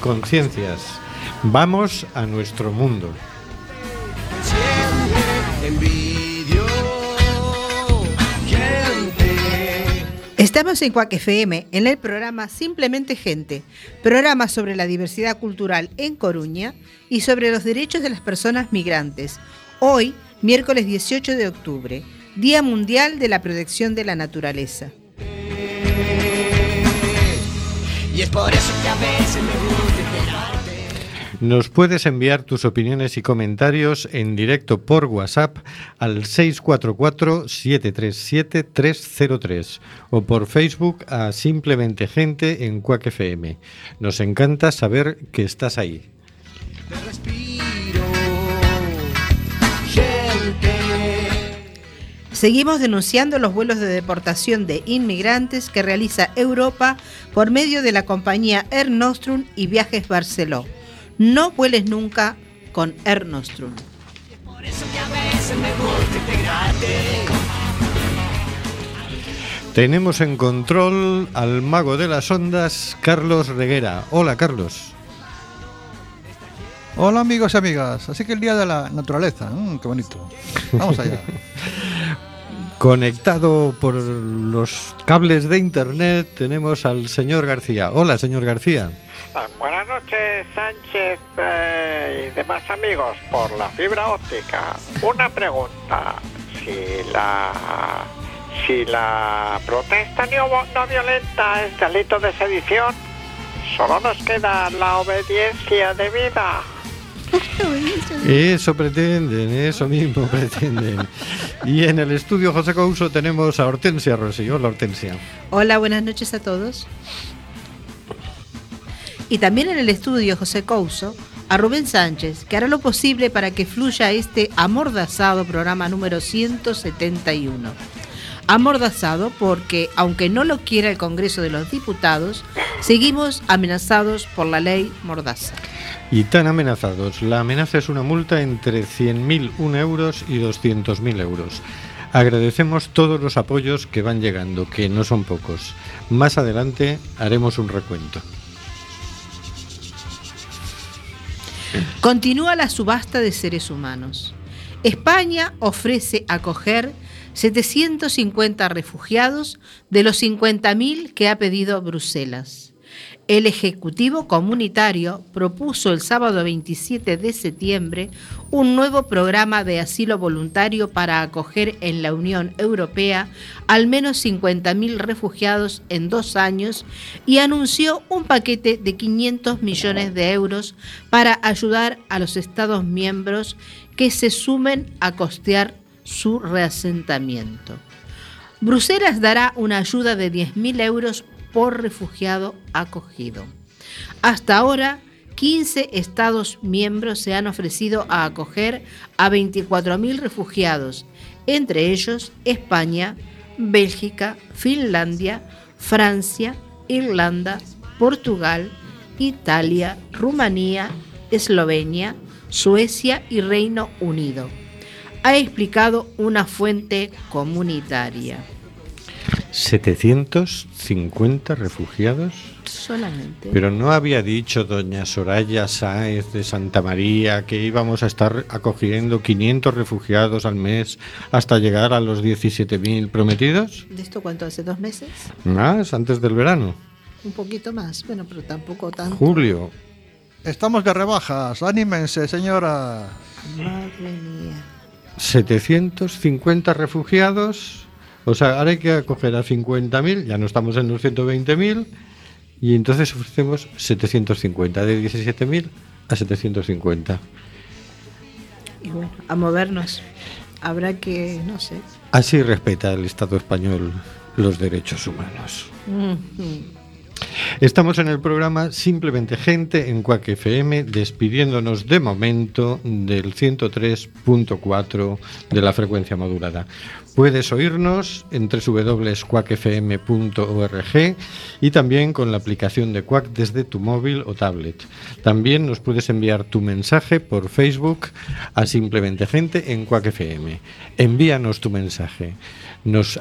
conciencias. Vamos a nuestro mundo. Siempre envidio gente Estamos en Cuac FM, en el programa Simplemente Gente, programa sobre la diversidad cultural en Coruña y sobre los derechos de las personas migrantes. Hoy, miércoles 18 de octubre, Día Mundial de la Protección de la Naturaleza. y es por eso que a veces me Nos puedes enviar tus opiniones y comentarios en directo por WhatsApp al 644-737-303 o por Facebook a Simplemente Gente en Cuac FM. Nos encanta saber que estás ahí. Seguimos denunciando los vuelos de deportación de inmigrantes que realiza Europa por medio de la compañía Air Nostrum y Viajes Barceló. No vueles nunca con Air Nostrum. por eso que a veces me gusta integrarte Tenemos en control al mago de las ondas, Carlos Reguera. Hola, Carlos. Hola amigos y amigas, así que el día de la naturaleza, mm, qué bonito. Vamos allá. Conectado por los cables de internet tenemos al señor García. Hola, señor García. Buenas noches, Sánchez eh, y demás amigos por la fibra óptica. Una pregunta: si la si la protesta no, no violenta es delito de sedición, solo nos queda la obediencia debida. Eso pretenden, eso mismo pretenden. Y en el estudio José Couso tenemos a Hortensia Rossi. Hola, Hortensia. Hola, buenas noches a todos. Y también en el estudio José Couso, a Rubén Sánchez, que hará lo posible para que fluya este amordazado programa número 171. Amordazado porque, aunque no lo quiera el Congreso de los Diputados, seguimos amenazados por la ley Mordaza. Y tan amenazados. La amenaza es una multa entre 100.001 euros y 200.000 euros. Agradecemos todos los apoyos que van llegando, que no son pocos. Más adelante haremos un recuento. Continúa la subasta de seres humanos. España ofrece acoger 750 refugiados de los 50.000 que ha pedido Bruselas. El Ejecutivo Comunitario propuso el sábado 27 de septiembre un nuevo programa de asilo voluntario para acoger en la Unión Europea al menos 50.000 refugiados en dos años y anunció un paquete de 500 millones de euros para ayudar a los Estados miembros que se sumen a costear su reasentamiento. Bruselas dará una ayuda de 10.000 euros por refugiado acogido. Hasta ahora, 15 Estados miembros se han ofrecido a acoger a 24.000 refugiados, entre ellos España, Bélgica, Finlandia, Francia, Irlanda, Portugal, Italia, Rumanía, Eslovenia, Suecia y Reino Unido. Ha explicado una fuente comunitaria. 750 refugiados. Solamente. Pero no había dicho doña Soraya Sáez de Santa María que íbamos a estar acogiendo 500 refugiados al mes hasta llegar a los 17.000 prometidos. ¿De esto cuánto hace? ¿Dos meses? Más, antes del verano. Un poquito más. Bueno, pero tampoco tanto. Julio. Estamos de rebajas, anímense, señora. Madre mía. 750 refugiados. O sea, ahora hay que acoger a 50.000, ya no estamos en los 120.000, y entonces ofrecemos 750, de 17.000 a 750. Y bueno, a movernos. Habrá que, no sé. Así respeta el Estado español los derechos humanos. Ujú. Estamos en el programa Simplemente Gente en Cuac FM, despidiéndonos de momento del 103.4 de la frecuencia modulada. Puedes oírnos en www.quacfm.org y también con la aplicación de Quack desde tu móvil o tablet. También nos puedes enviar tu mensaje por Facebook a Simplemente Gente en Quack FM. Envíanos tu mensaje. Nos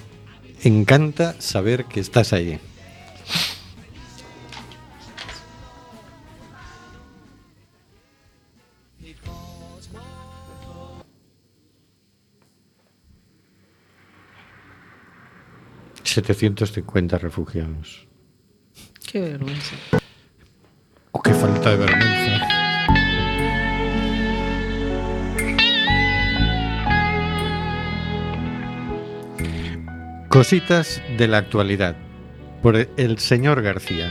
encanta saber que estás ahí. ...750 refugiados. Qué vergüenza. Oh, qué falta de vergüenza. Cositas de la actualidad por el señor García.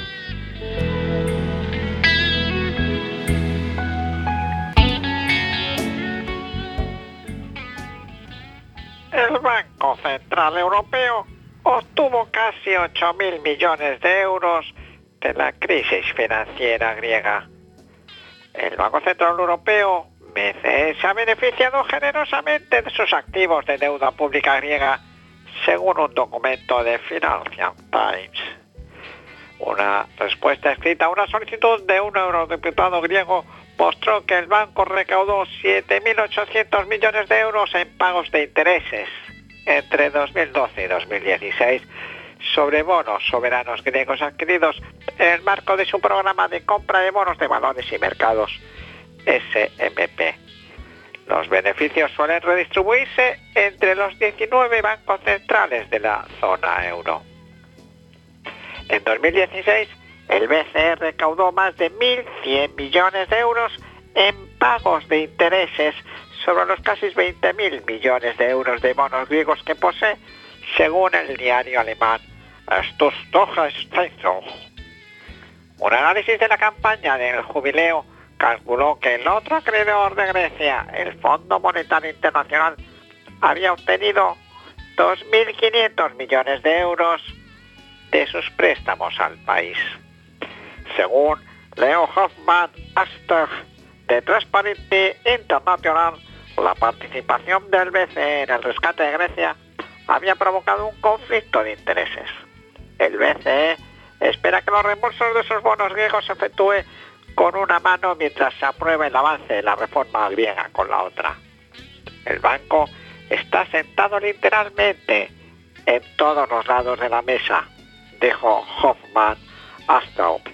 El Banco Central Europeo obtuvo casi 8.000 millones de euros de la crisis financiera griega. El Banco Central Europeo, BCE, se ha beneficiado generosamente de sus activos de deuda pública griega, según un documento de Financial Times. Una respuesta escrita a una solicitud de un eurodiputado griego mostró que el banco recaudó 7.800 millones de euros en pagos de intereses entre 2012 y 2016 sobre bonos soberanos griegos adquiridos en el marco de su programa de compra de bonos de valores y mercados, SMP. Los beneficios suelen redistribuirse entre los 19 bancos centrales de la zona euro. En 2016, el BCE recaudó más de 1.100 millones de euros en pagos de intereses sobre los casi 20.000 millones de euros de bonos griegos que posee, según el diario alemán Zeitung. Un análisis de la campaña del jubileo calculó que el otro acreedor de Grecia, el Fondo Monetario Internacional, había obtenido 2.500 millones de euros de sus préstamos al país. Según Leo Hoffman Aster de Transparency International, la participación del BCE en el rescate de Grecia había provocado un conflicto de intereses. El BCE espera que los reembolsos de esos bonos griegos se efectúe con una mano mientras se aprueba el avance de la reforma griega con la otra. El banco está sentado literalmente en todos los lados de la mesa, dijo Hoffman Astrup.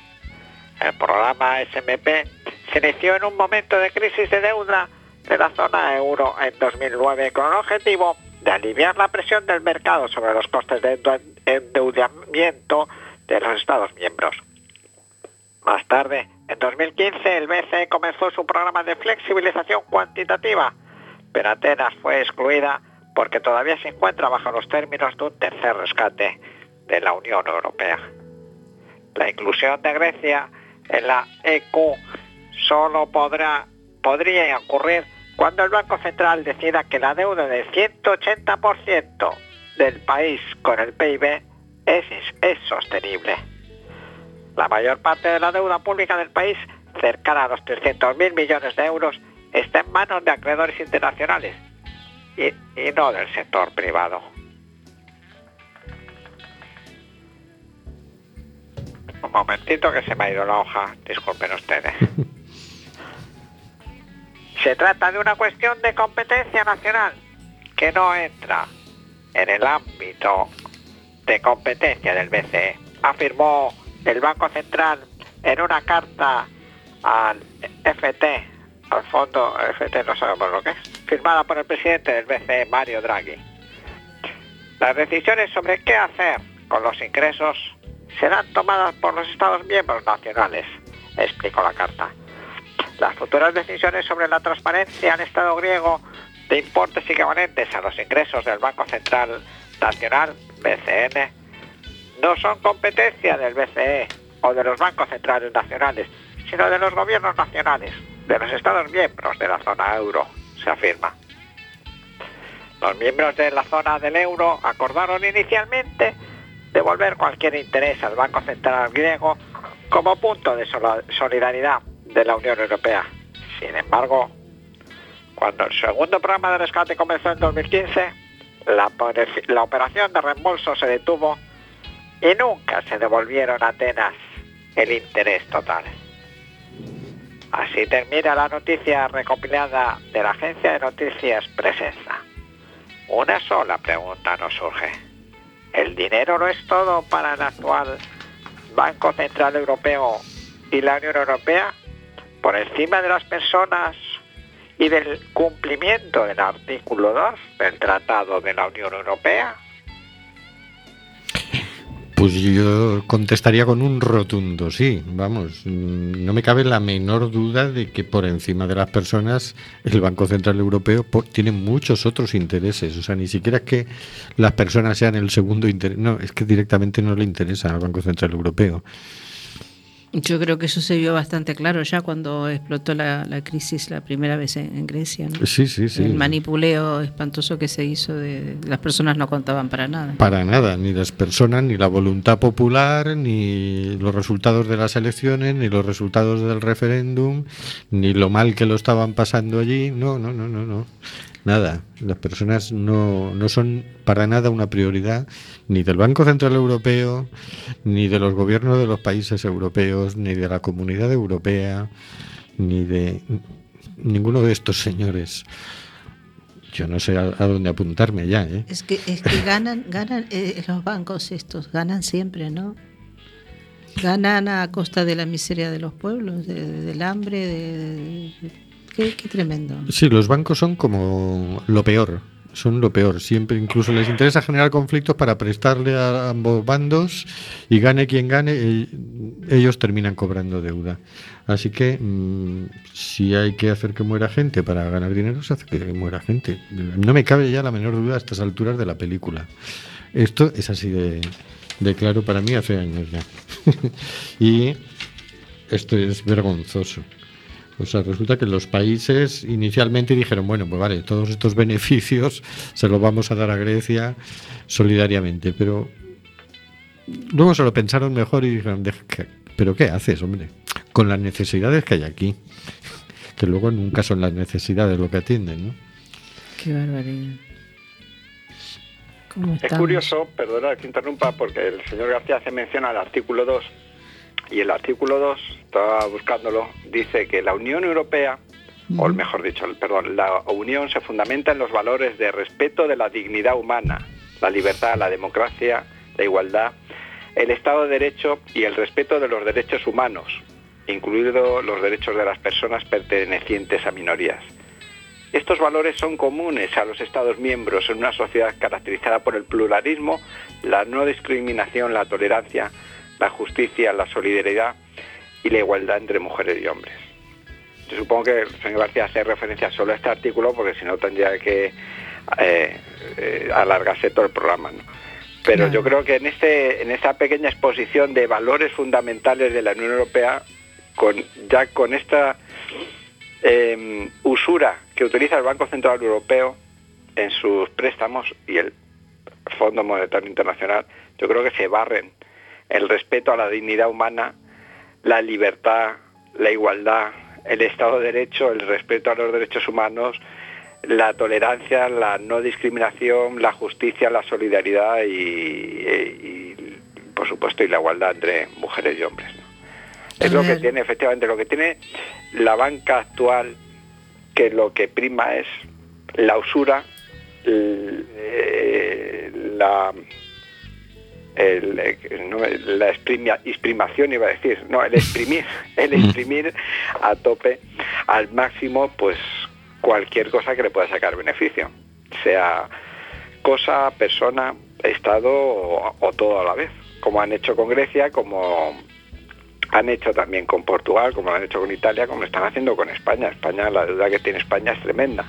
El programa SMP se inició en un momento de crisis de deuda de la zona euro en 2009 con el objetivo de aliviar la presión del mercado sobre los costes de endeudamiento de los Estados miembros. Más tarde, en 2015, el BCE comenzó su programa de flexibilización cuantitativa, pero Atenas fue excluida porque todavía se encuentra bajo los términos de un tercer rescate de la Unión Europea. La inclusión de Grecia en la EQ solo podrá, podría ocurrir cuando el Banco Central decida que la deuda del 180% del país con el PIB es, es sostenible. La mayor parte de la deuda pública del país, cercana a los 300.000 millones de euros, está en manos de acreedores internacionales y, y no del sector privado. Un momentito que se me ha ido la hoja, disculpen ustedes. Se trata de una cuestión de competencia nacional que no entra en el ámbito de competencia del BCE, afirmó el Banco Central en una carta al FT, al fondo FT no sabemos lo que es, firmada por el presidente del BCE, Mario Draghi. Las decisiones sobre qué hacer con los ingresos serán tomadas por los Estados miembros nacionales, explicó la carta. Las futuras decisiones sobre la transparencia al Estado griego de importes equivalentes a los ingresos del Banco Central Nacional, BCN, no son competencia del BCE o de los bancos centrales nacionales, sino de los gobiernos nacionales, de los Estados miembros de la zona euro, se afirma. Los miembros de la zona del euro acordaron inicialmente devolver cualquier interés al Banco Central griego como punto de solidaridad de la Unión Europea. Sin embargo, cuando el segundo programa de rescate comenzó en 2015, la, operaci- la operación de reembolso se detuvo y nunca se devolvieron a Atenas el interés total. Así termina la noticia recopilada de la agencia de noticias Presenza. Una sola pregunta nos surge. ¿El dinero no es todo para el actual Banco Central Europeo y la Unión Europea? Por encima de las personas y del cumplimiento del artículo 2 del Tratado de la Unión Europea? Pues yo contestaría con un rotundo sí, vamos, mm, no me cabe la menor duda de que por encima de las personas el Banco Central Europeo tiene muchos otros intereses, o sea, ni siquiera es que las personas sean el segundo interés, no, es que directamente no le interesa al Banco Central Europeo. Yo creo que eso se vio bastante claro ya cuando explotó la, la crisis la primera vez en, en Grecia. ¿no? Sí, sí, sí. El manipuleo espantoso que se hizo de, de las personas no contaban para nada. Para nada, ni las personas, ni la voluntad popular, ni los resultados de las elecciones, ni los resultados del referéndum, ni lo mal que lo estaban pasando allí. No, no, no, no, no. Nada. Las personas no, no son para nada una prioridad ni del Banco Central Europeo, ni de los gobiernos de los países europeos, ni de la comunidad europea, ni de ninguno de estos señores. Yo no sé a, dónde apuntarme ya, ¿eh? Es que, es que ganan, ganan eh, los bancos estos, ganan siempre, ¿no? Ganan a costa de la miseria de los pueblos, de- de- del hambre, de- qué, tremendo. Sí, los bancos son como lo peor, son lo peor. Siempre, incluso les interesa generar conflictos para prestarle a ambos bandos y gane quien gane, ellos terminan cobrando deuda. Así que mm, si hay que hacer que muera gente para ganar dinero, se hace que muera gente. No me cabe ya la menor duda a estas alturas de la película. Esto es así de, de claro para mí hace años ya. y esto es vergonzoso. O sea, resulta que los países inicialmente dijeron, bueno, pues vale, todos estos beneficios se los vamos a dar a Grecia solidariamente, pero luego se lo pensaron mejor y dijeron, "Deja que- pero ¿qué haces, hombre? Con las necesidades que hay aquí, que luego nunca son las necesidades lo que atienden, ¿no? Qué barbaridad. ¿Cómo Es curioso, perdona que interrumpa, porque el señor García hace mención al artículo 2 y el artículo 2, estaba buscándolo, dice que la Unión Europea, o el mejor dicho, el- perdón, la Unión se fundamenta en los valores de respeto de la dignidad humana, la libertad, la democracia, la igualdad, el Estado de Derecho y el respeto de los derechos humanos, incluidos los derechos de las personas pertenecientes a minorías. Estos valores son comunes a los Estados miembros en una sociedad caracterizada por el pluralismo, la no discriminación, la tolerancia, la justicia, la solidaridad y la igualdad entre mujeres y hombres. Yo supongo que el señor García hace referencia solo a este artículo porque si no tendría que eh, eh, alargarse todo el programa. ¿no? Pero Claro. yo creo que en, este, en esta pequeña exposición de valores fundamentales de la Unión Europea, con, ya con esta eh, usura que utiliza el Banco Central Europeo en sus préstamos y el Fondo Monetario Internacional, yo creo que se barren el respeto a la dignidad humana, la libertad, la igualdad, el Estado de Derecho, el respeto a los derechos humanos, la tolerancia, la no discriminación, la justicia, la solidaridad y, y- y, por supuesto, y la igualdad entre mujeres y hombres. ¿no? Es lo que tiene, efectivamente, lo que tiene la banca actual, que lo que prima es la usura, eh, la, el, eh, no la exprimación iba a decir, no, el exprimir, el exprimir a tope, al máximo, pues cualquier cosa que le pueda sacar beneficio, sea cosa, persona, Estado o, o todo a la vez, como han hecho con Grecia, como han hecho también con Portugal, como lo han hecho con Italia, como lo están haciendo con España. España, la deuda que tiene España es tremenda.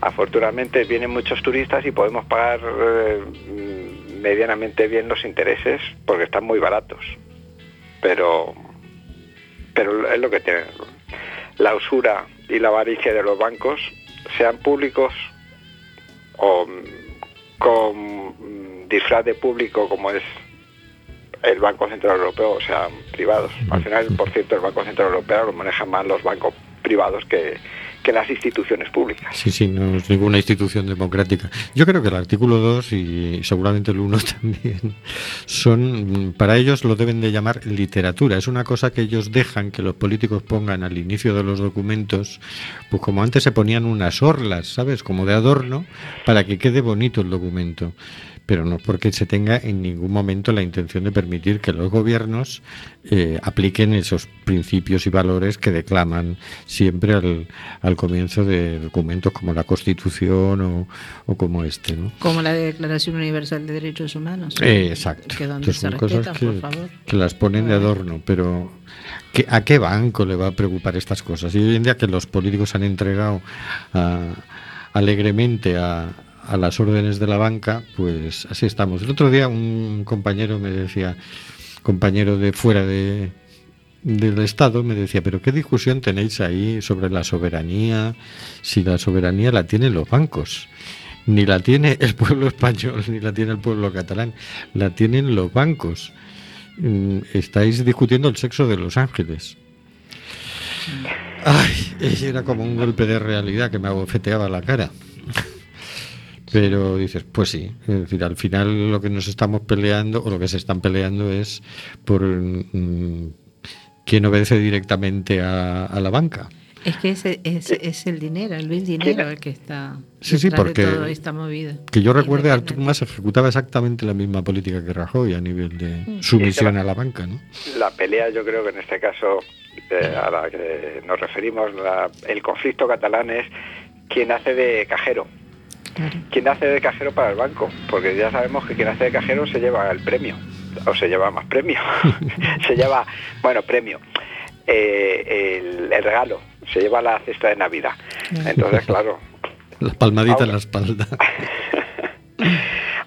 Afortunadamente vienen muchos turistas y podemos pagar eh, medianamente bien los intereses porque están muy baratos. Pero, pero es lo que tiene. La usura y la avaricia de los bancos, sean públicos o mm, con disfraz de público como es el Banco Central Europeo sean privados. Al final, por cierto, el Banco Central Europeo lo manejan más los bancos privados que, que las instituciones públicas. Sí, sí, no es ninguna institución democrática. Yo creo que el artículo 2 y seguramente el 1 también son, para ellos lo deben de llamar literatura. Es una cosa que ellos dejan que los políticos pongan al inicio de los documentos, pues como antes se ponían unas orlas, ¿sabes? Como de adorno, para que quede bonito el documento pero no porque se tenga en ningún momento la intención de permitir que los gobiernos eh, apliquen esos principios y valores que declaman siempre al, al comienzo de documentos como la Constitución o, o como este. ¿no? Como la Declaración Universal de Derechos Humanos. Eh, exacto. Que donde Entonces, se son cosas respetan, que, por favor. que las ponen de adorno, pero ¿qué- ¿a qué banco le va a preocupar estas cosas? Y hoy en día que los políticos han entregado ah, alegremente a, a las órdenes de la banca, pues así estamos. El otro día un compañero me decía, compañero de fuera de, del Estado, me decía, pero ¿qué discusión tenéis ahí sobre la soberanía? Si la soberanía la tienen los bancos. Ni la tiene el pueblo español, ni la tiene el pueblo catalán, la tienen los bancos. Mm, Estáis discutiendo el sexo de los ángeles. Ay, era como un golpe de realidad que me abofeteaba la cara. Pero dices, pues sí, es decir, al final lo que nos estamos peleando, o lo que se están peleando es por mm, quién obedece directamente a, a la banca. Es que ese, es, es el dinero, el vil dinero el que está Sí, sí, porque- de toda esta movida. Que yo recuerde, Artur. Mas ejecutaba exactamente la misma política que Rajoy a nivel de sumisión a la banca, ¿no? La pelea, yo creo que en este caso eh, a la que nos referimos, la- el conflicto catalán es quién hace de cajero. Claro. ¿Quién hace de cajero para el banco? Porque ya sabemos que quien hace de cajero se lleva el premio, o se lleva más premio, se lleva, bueno, premio, eh, el, el regalo, se lleva la cesta de Navidad. Entonces, claro, La palmadita en la espalda.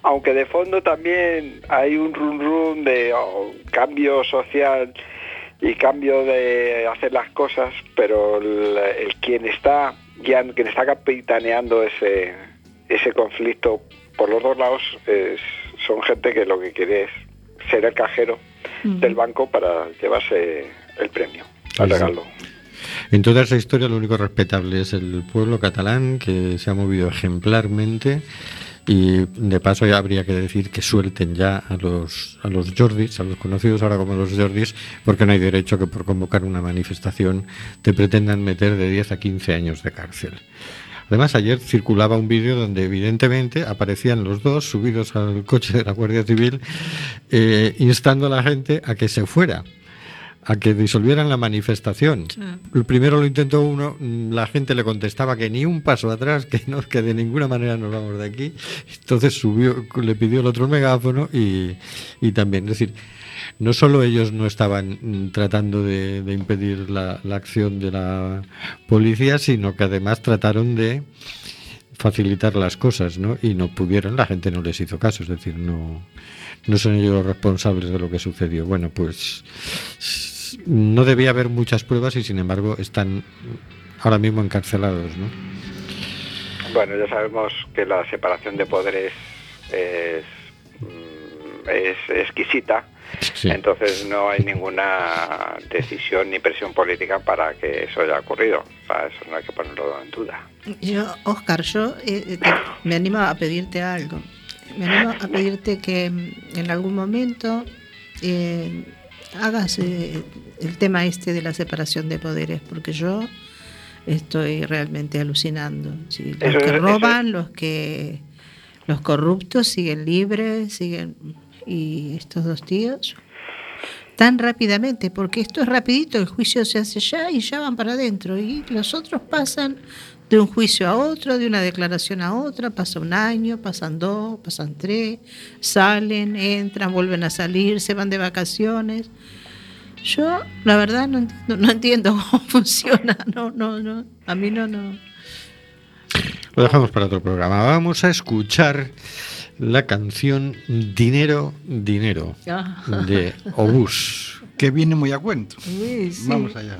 aunque de fondo también hay un run run de oh, cambio social y cambio de hacer las cosas, pero el, el quien está guiando, quien está capitaneando ese ese conflicto por los dos lados es- son gente que lo que quiere es ser el cajero del banco para llevarse el premio, el Sí, sí. regalo. En toda esa historia lo único respetable es el pueblo catalán que se ha movido ejemplarmente y de paso ya habría que decir que suelten ya a los a los Jordis, a los conocidos ahora como los Jordis, porque no hay derecho que por convocar una manifestación te pretendan meter de 10 a 15 años de cárcel. Además, ayer circulaba un vídeo donde evidentemente aparecían los dos subidos al coche de la Guardia Civil eh, instando a la gente a que se fuera, a que disolvieran la manifestación. El primero lo intentó uno, mm, la gente le contestaba que ni un paso atrás, que no, que de ninguna manera nos vamos de aquí. Entonces subió, le pidió el otro megáfono y, y también, es decir, no solo ellos no estaban mm, tratando de, impedir la, la acción de la policía, sino que además trataron de facilitar las cosas, ¿no? Y no pudieron, la gente no les hizo caso, es decir, no, no son ellos los responsables de lo que sucedió. Bueno, pues no debía haber muchas pruebas y sin embargo están ahora mismo encarcelados, ¿no? Bueno, ya sabemos que la separación de poderes es, mm, es exquisita, Sí. entonces no hay ninguna decisión ni presión política para que eso haya ocurrido. Sea, eso no hay que ponerlo en duda. Yo, Oscar, yo eh, eh, te- me animo a pedirte algo. Me animo a pedirte que mm, en algún momento eh, hagas eh, el tema este de la separación de poderes, porque yo estoy realmente alucinando. Sí, los Eso que eso roban, los que los corruptos siguen libres, siguen y estos dos tíos tan rápidamente, porque esto es rapidito, el juicio se hace ya y ya van para adentro y los otros pasan de un juicio a otro, de una declaración a otra, pasa un año, pasan dos, pasan tres, salen, entran, vuelven a salir, se van de vacaciones. Yo, la verdad, no entiendo, no entiendo cómo funciona, no, no, no, a mí no, no. Lo dejamos para otro programa. Vamos a escuchar la canción Dinero, Dinero Ah. de Obús. Que viene muy a cuento. Sí. Vamos allá.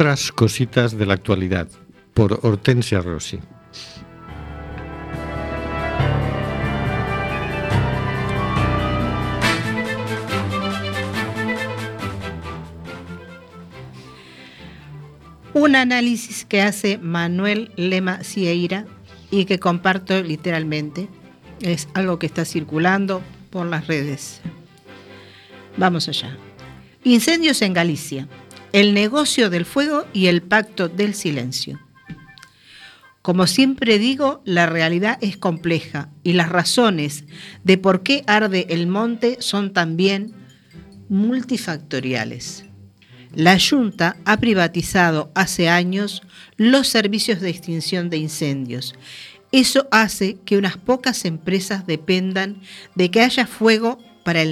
Otras cositas de la actualidad, por Hortensia Rossi. Un análisis que hace Manuel Lema Cieira y que comparto literalmente. Es algo que está circulando por las redes. Vamos allá. Incendios en Galicia. El negocio del fuego y el pacto del silencio. Como siempre digo, la realidad es compleja y las razones de por qué arde el monte son también multifactoriales. La Junta ha privatizado hace años los servicios de extinción de incendios. Eso hace que unas pocas empresas dependan de que haya fuego para,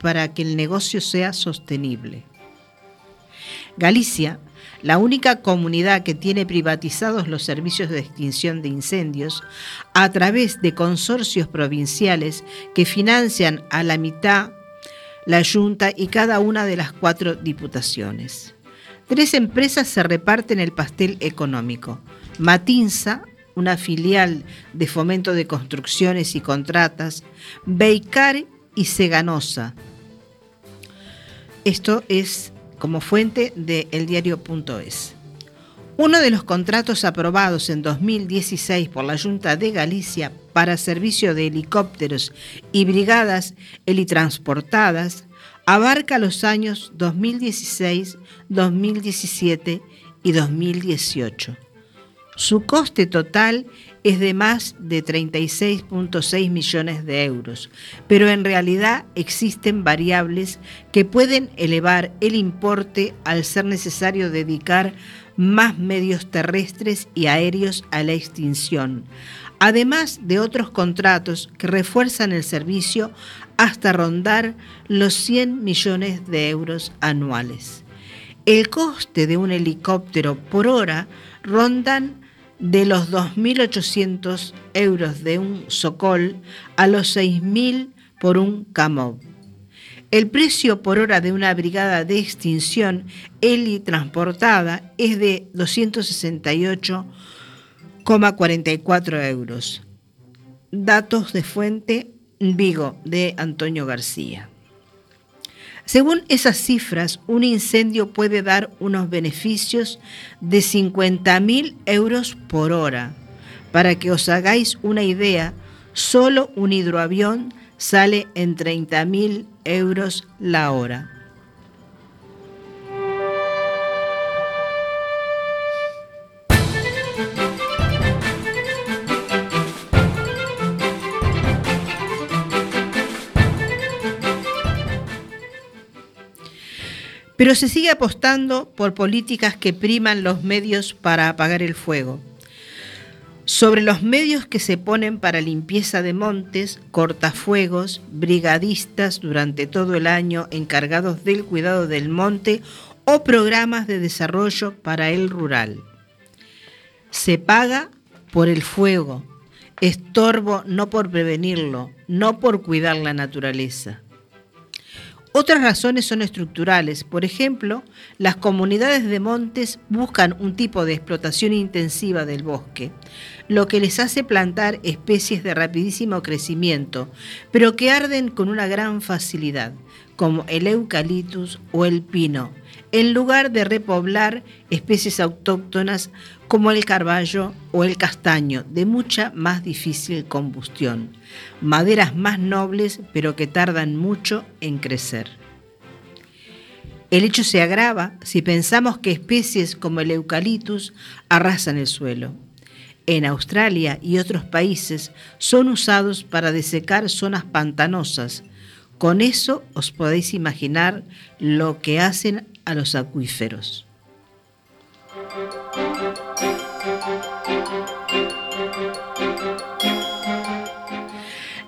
para que el negocio sea sostenible. Galicia, la única comunidad que tiene privatizados los servicios de extinción de incendios, a través de consorcios provinciales que financian a la mitad la Junta y cada una de las cuatro diputaciones. Tres empresas se reparten el pastel económico. Matinza, una filial de fomento de construcciones y contratas, Beicar y Seganosa. Esto es como fuente de eldiario.es. Uno de los contratos aprobados en 2016 por la Junta de Galicia para servicio de helicópteros y brigadas helitransportadas abarca los años 2016, 2017 y 2018. Su coste total es de más de 36.6 millones de euros, pero en realidad existen variables que pueden elevar el importe al ser necesario dedicar más medios terrestres y aéreos a la extinción, además de otros contratos que refuerzan el servicio hasta rondar los 100 millones de euros anuales. El coste de un helicóptero por hora rondan de los 2.800 euros de un Sokol a los 6.000 por un Kamov. El precio por hora de una brigada de extinción heli transportada es de 268,44 euros. Datos de fuente Vigo de Antonio García. Según esas cifras, un incendio puede dar unos beneficios de 50.000 euros por hora. Para que os hagáis una idea, solo un hidroavión sale en 30.000 euros la hora. Pero se sigue apostando por políticas que priman los medios para apagar el fuego sobre los medios que se ponen para limpieza de montes, cortafuegos, brigadistas durante todo el año encargados del cuidado del monte o programas de desarrollo para el rural. Se paga por el fuego, estorbo no por prevenirlo, no por cuidar la naturaleza. Otras razones son estructurales. Por ejemplo, las comunidades de montes buscan un tipo de explotación intensiva del bosque, lo que les hace plantar especies de rapidísimo crecimiento, pero que arden con una gran facilidad, como el eucaliptus o el pino, en lugar de repoblar especies autóctonas como el carballo o el castaño, de mucha más difícil combustión, maderas más nobles pero que tardan mucho en crecer. El hecho se agrava si pensamos que especies como el eucaliptus arrasan el suelo. En Australia y otros países son usados para desecar zonas pantanosas. Con eso os podéis imaginar lo que hacen a los acuíferos.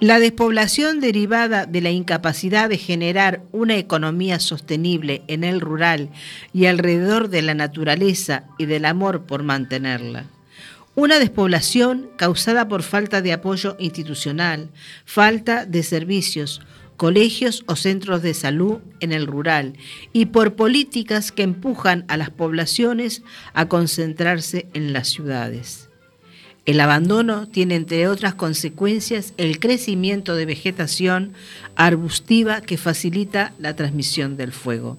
La despoblación derivada de la incapacidad de generar una economía sostenible en el rural y alrededor de la naturaleza y del amor por mantenerla. Una despoblación causada por falta de apoyo institucional, falta de servicios, colegios o centros de salud en el rural y por políticas que empujan a las poblaciones a concentrarse en las ciudades. El abandono tiene, entre otras consecuencias, el crecimiento de vegetación arbustiva que facilita la transmisión del fuego.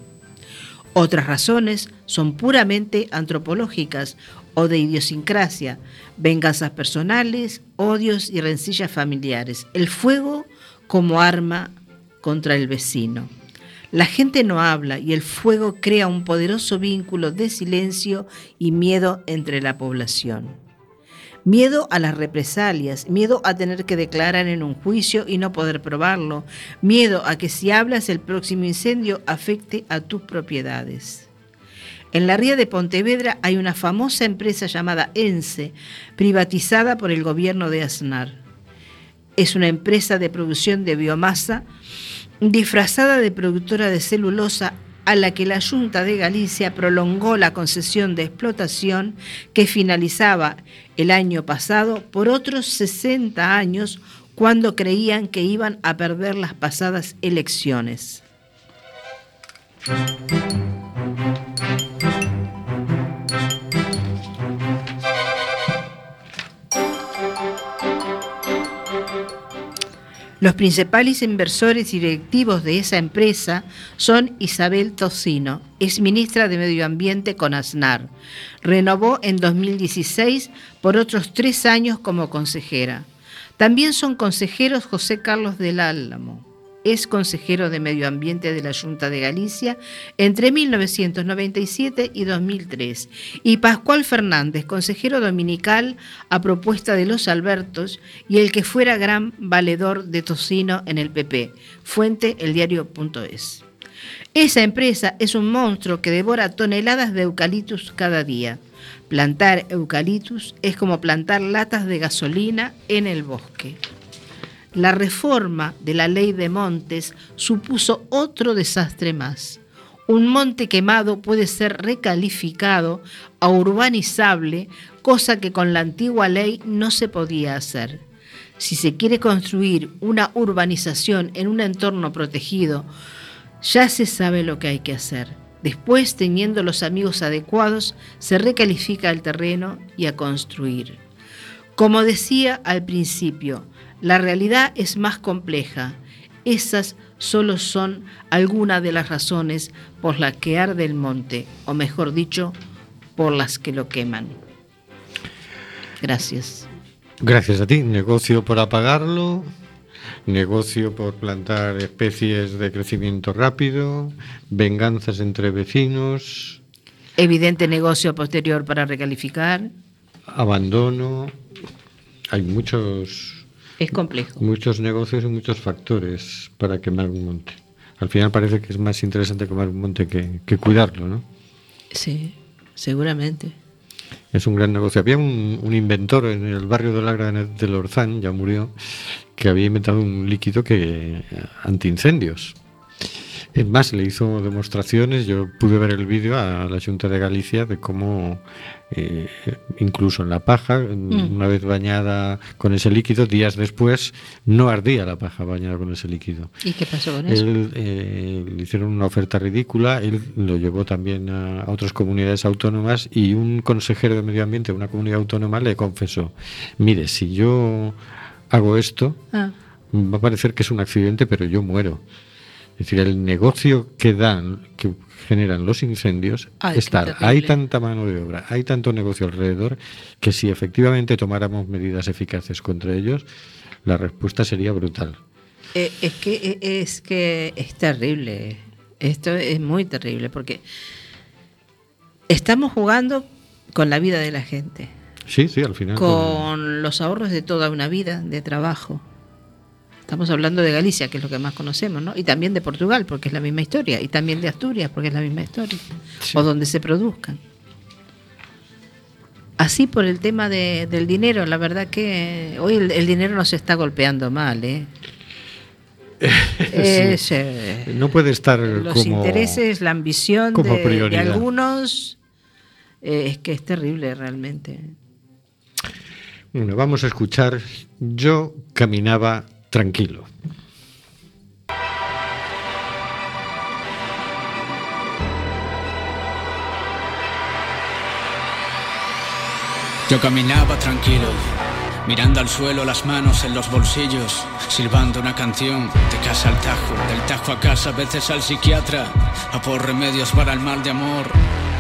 Otras razones son puramente antropológicas o de idiosincrasia, venganzas personales, odios y rencillas familiares. El fuego como arma contra el vecino. La gente no habla y el fuego crea un poderoso vínculo de silencio y miedo entre la población. Miedo a las represalias, miedo a tener que declarar en un juicio y no poder probarlo, miedo a que si hablas el próximo incendio afecte a tus propiedades. En la ría de Pontevedra hay una famosa empresa llamada ENSE, privatizada por el gobierno de Aznar. Es una empresa de producción de biomasa disfrazada de productora de celulosa a la que la Junta de Galicia prolongó la concesión de explotación que finalizaba el año pasado por otros 60 años cuando creían que iban a perder las pasadas elecciones. Los principales inversores y directivos de esa empresa son Isabel Tocino, ex ministra de Medio Ambiente con Aznar. Renovó en 2016 por otros tres años como consejera. También son consejeros José Carlos del Álamo, es consejero de Medio Ambiente de la Junta de Galicia entre 1997 y 2003, y Pascual Fernández, consejero dominical a propuesta de los Albertos y el que fuera gran valedor de tocino en el PP. Fuente el diario.es. Esa empresa es un monstruo que devora toneladas de eucaliptus cada día. Plantar eucaliptus es como plantar latas de gasolina en el bosque. La reforma de la ley de montes supuso otro desastre más. Un monte quemado puede ser recalificado a urbanizable, cosa que con la antigua ley no se podía hacer. Si se quiere construir una urbanización en un entorno protegido, ya se sabe lo que hay que hacer. Después, teniendo los amigos adecuados, se recalifica el terreno y a construir. Como decía al principio, la realidad es más compleja. Esas solo son algunas de las razones por las que arde el monte, o mejor dicho, por las que lo queman. Gracias. Gracias a ti. Negocio por apagarlo, negocio por plantar especies de crecimiento rápido, venganzas entre vecinos. Evidente negocio posterior para recalificar. Abandono. Hay muchos es complejo. Muchos negocios y muchos factores para quemar un monte. Al final parece que es más interesante quemar un monte que, cuidarlo, ¿no? Sí, seguramente. Es un gran negocio. Había un, un inventor en el barrio de Lagra de Lorzán, ya murió, que había inventado un líquido que antiincendios. Es más, le hizo demostraciones, yo pude ver el vídeo a la Junta de Galicia de cómo, eh, incluso en la paja, mm. una vez bañada con ese líquido, días después no ardía la paja bañada con ese líquido. ¿Y qué pasó con eso? Él, eh, le hicieron una oferta ridícula, él lo llevó también a, otras comunidades autónomas y un consejero de medio ambiente de una comunidad autónoma le confesó, mire, si yo hago esto, ah. va a parecer que es un accidente, pero yo muero. Es decir, el negocio que dan, que generan los incendios, está, hay tanta mano de obra, hay tanto negocio alrededor, que si efectivamente tomáramos medidas eficaces contra ellos, la respuesta sería brutal. Eh, es que eh, es que es terrible. Esto es muy terrible porque estamos jugando con la vida de la gente. Sí, sí, al final. Con los ahorros de toda una vida de trabajo. Estamos hablando de Galicia, que es lo que más conocemos, ¿no? Y también de Portugal, porque es la misma historia. Y también de Asturias, porque es la misma historia. O donde se produzcan. Así por el tema del dinero, la verdad que hoy el, dinero nos está golpeando mal, ¿eh? no puede estar los intereses, la ambición de, algunos eh, es que es terrible realmente. Bueno, vamos a escuchar. Yo caminaba tranquilo. Yo caminaba tranquilo, mirando al suelo, las manos en los bolsillos, silbando una canción de casa al tajo, del tajo a casa, a veces al psiquiatra, a por remedios para el mal de amor.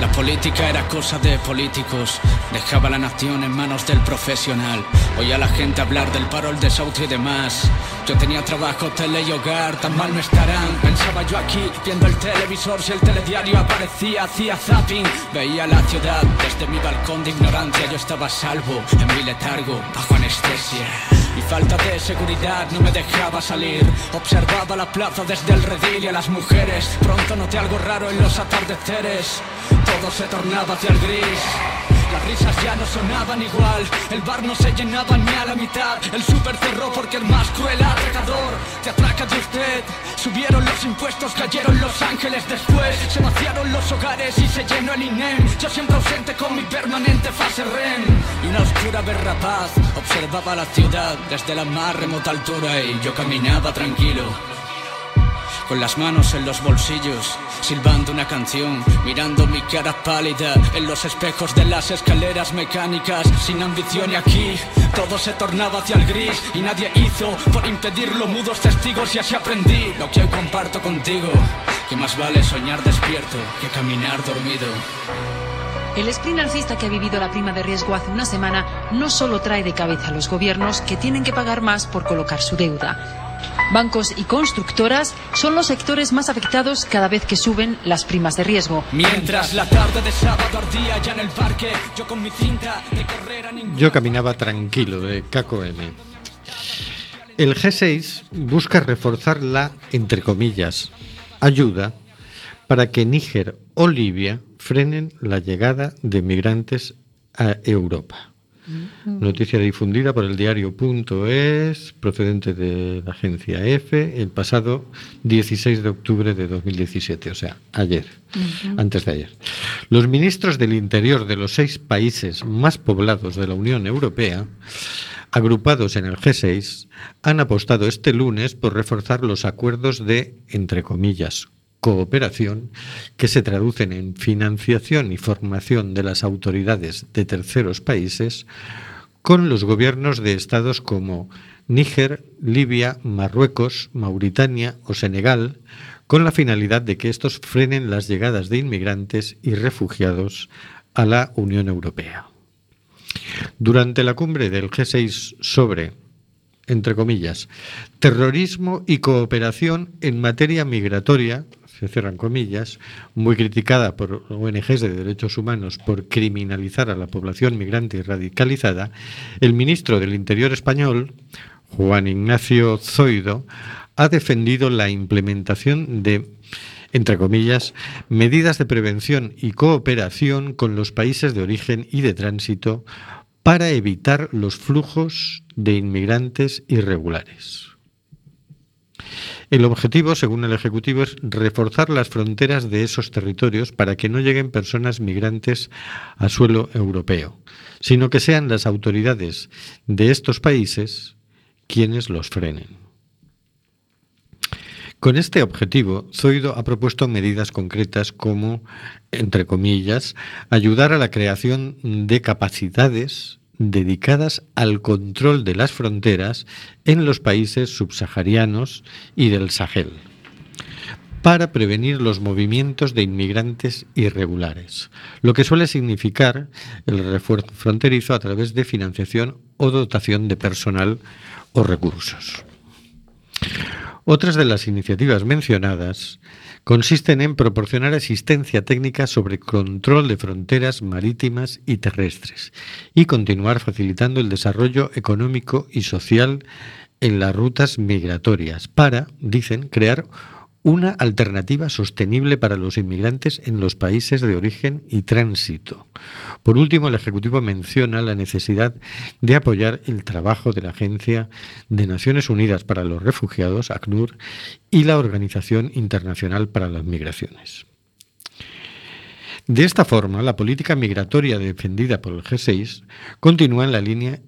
La política era cosa de políticos, dejaba la nación en manos del profesional. Oía a la gente hablar del paro, el desahucio y demás. Yo tenía trabajo, tele y hogar, tan mal no estarán. Pensaba yo aquí, viendo el televisor, si el telediario aparecía, hacía zapping. Veía la ciudad desde mi balcón de ignorancia, yo estaba a salvo, en mi letargo, bajo anestesia. Mi falta de seguridad no me dejaba salir. Observaba la plaza desde el redil y a las mujeres. Pronto noté algo raro en los atardeceres. Todo se tornaba hacia el gris. Las risas ya no sonaban igual, el bar no se llenaba ni a la mitad, el súper cerró porque el más cruel atracador te atraca de usted. Subieron los impuestos, cayeron los ángeles después, se vaciaron los hogares y se llenó el INEM. Yo siempre ausente con mi permanente fase REM. Y una oscura rapaz observaba la ciudad desde la más remota altura y yo caminaba tranquilo con las manos en los bolsillos, silbando una canción, mirando mi cara pálida en los espejos de las escaleras mecánicas, sin ambición y aquí todo se tornaba hacia el gris y nadie hizo por impedirlo mudos testigos y así aprendí lo que comparto contigo, que más vale soñar despierto que caminar dormido. El sprint alcista que ha vivido la prima de riesgo hace una semana no solo trae de cabeza a los gobiernos que tienen que pagar más por colocar su deuda. Bancos y constructoras son los sectores más afectados cada vez que suben las primas de riesgo. Mientras la tarde de sábado ardía ya en el parque, yo con mi cinta de correr a ningún... Yo caminaba tranquilo de Caco M. El G6 busca reforzar la, entre comillas, ayuda para que Níger o Libia frenen la llegada de migrantes a Europa. Noticia difundida por el diario.es, procedente de la agencia EFE, el pasado 16 de octubre de 2017, o sea, ayer, antes de ayer. Los ministros del Interior de los seis países más poblados de la Unión Europea, agrupados en el G6, han apostado este lunes por reforzar los acuerdos de, entre comillas, cooperación que se traducen en financiación y formación de las autoridades de terceros países con los gobiernos de estados como Níger, Libia, Marruecos, Mauritania o Senegal, con la finalidad de que estos frenen las llegadas de inmigrantes y refugiados a la Unión Europea. Durante la cumbre del G6 sobre entre comillas, terrorismo y cooperación en materia migratoria, muy criticada por ONGs de derechos humanos por criminalizar a la población migrante y radicalizada, el ministro del Interior español, Juan Ignacio Zoido, ha defendido la implementación de entre comillas, medidas de prevención y cooperación con los países de origen y de tránsito para evitar los flujos de inmigrantes irregulares. El objetivo, según el Ejecutivo, es reforzar las fronteras de esos territorios para que no lleguen personas migrantes a suelo europeo, sino que sean las autoridades de estos países quienes los frenen. Con este objetivo, Zoido ha propuesto medidas concretas como, entre comillas, ayudar a la creación de capacidades dedicadas al control de las fronteras en los países subsaharianos y del Sahel para prevenir los movimientos de inmigrantes irregulares, lo que suele significar el refuerzo fronterizo a través de financiación o dotación de personal o recursos. Otras de las iniciativas mencionadas consisten en proporcionar asistencia técnica sobre control de fronteras marítimas y terrestres y continuar facilitando el desarrollo económico y social en las rutas migratorias para, dicen, crear una alternativa sostenible para los inmigrantes en los países de origen y tránsito. Por último, el Ejecutivo menciona la necesidad de apoyar el trabajo de la Agencia de Naciones Unidas para los Refugiados, ACNUR, y la Organización Internacional para las Migraciones. De esta forma, la política migratoria defendida por el G6 continúa en la línea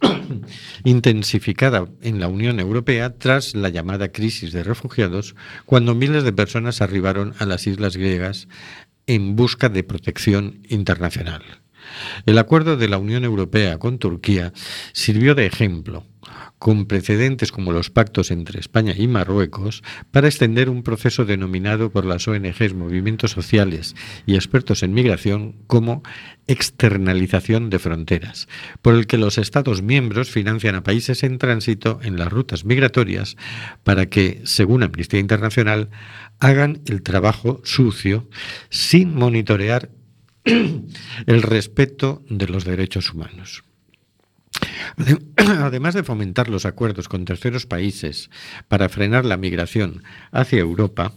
intensificada en la Unión Europea tras la llamada crisis de refugiados, cuando miles de personas arribaron a las islas griegas en busca de protección internacional. El acuerdo de la Unión Europea con Turquía sirvió de ejemplo con precedentes como los pactos entre España y Marruecos, para extender un proceso denominado por las ONGs, movimientos sociales y expertos en migración como externalización de fronteras, por el que los Estados miembros financian a países en tránsito en las rutas migratorias para que, según Amnistía Internacional, hagan el trabajo sucio sin monitorear el respeto de los derechos humanos. Además de fomentar los acuerdos con terceros países para frenar la migración hacia Europa,